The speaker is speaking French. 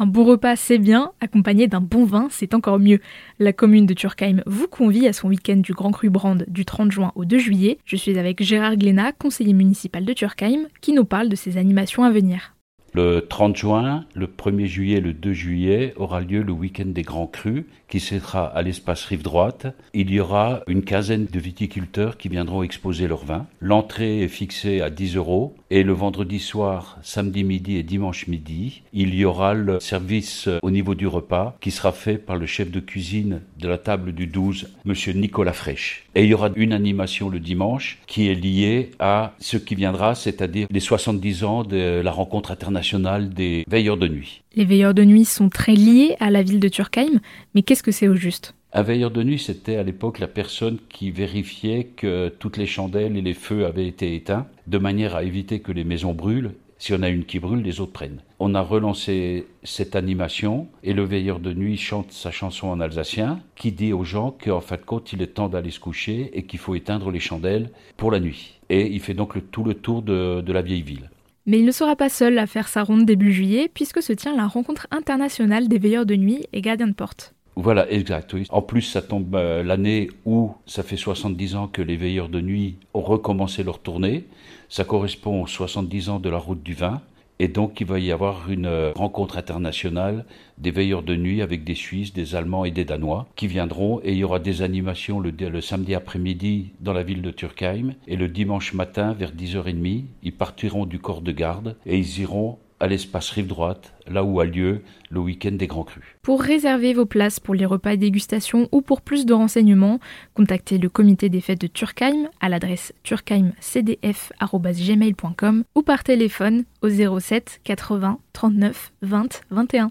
Un bon repas, c'est bien, accompagné d'un bon vin, c'est encore mieux. La commune de Turkheim vous convie à son week-end du Grand Cru Brand du 30 juin au 2 juillet. Je suis avec Gérard Glénat, conseiller municipal de Turkheim, qui nous parle de ses animations à venir. Le 30 juin, le 1er juillet et le 2 juillet aura lieu le week-end des Grands Crus qui sera à l'espace Rive Droite. Il y aura une quinzaine de viticulteurs qui viendront exposer leurs vins. L'entrée est fixée à 10 euros et le vendredi soir, samedi midi et dimanche midi, il y aura le service au niveau du repas qui sera fait par le chef de cuisine de la table du 12, monsieur Nicolas Fraîche. Et il y aura une animation le dimanche qui est liée à ce qui viendra, c'est-à-dire les 70 ans de la rencontre internationale des veilleurs de nuit. Les veilleurs de nuit sont très liés à la ville de Turkheim, mais qu'est-ce que c'est au juste? Un veilleur de nuit, c'était à l'époque la personne qui vérifiait que toutes les chandelles et les feux avaient été éteints, de manière à éviter que les maisons brûlent. Si on a une qui brûle, les autres prennent. On a relancé cette animation et le veilleur de nuit chante sa chanson en alsacien qui dit aux gens qu'en fin de compte, il est temps d'aller se coucher et qu'il faut éteindre les chandelles pour la nuit. Et il fait donc tout le tour de, de la vieille ville. Mais il ne sera pas seul à faire sa ronde début juillet, puisque se tient la rencontre internationale des veilleurs de nuit et gardiens de porte. Voilà, exact. En plus, ça tombe euh, l'année où ça fait 70 ans que les veilleurs de nuit ont recommencé leur tournée. Ça correspond aux 70 ans de la route du vin. Et donc, il va y avoir une euh, rencontre internationale des veilleurs de nuit avec des Suisses, des Allemands et des Danois qui viendront. Et il y aura des animations le, le samedi après-midi dans la ville de Turkheim. Et le dimanche matin, vers 10h30, ils partiront du corps de garde et ils iront à l'espace rive droite, là où a lieu le week-end des Grands Crus. Pour réserver vos places pour les repas et dégustations ou pour plus de renseignements, contactez le comité des fêtes de Turkheim à l'adresse turkheimcdf.gmail.com ou par téléphone au 07 80 39 20 21.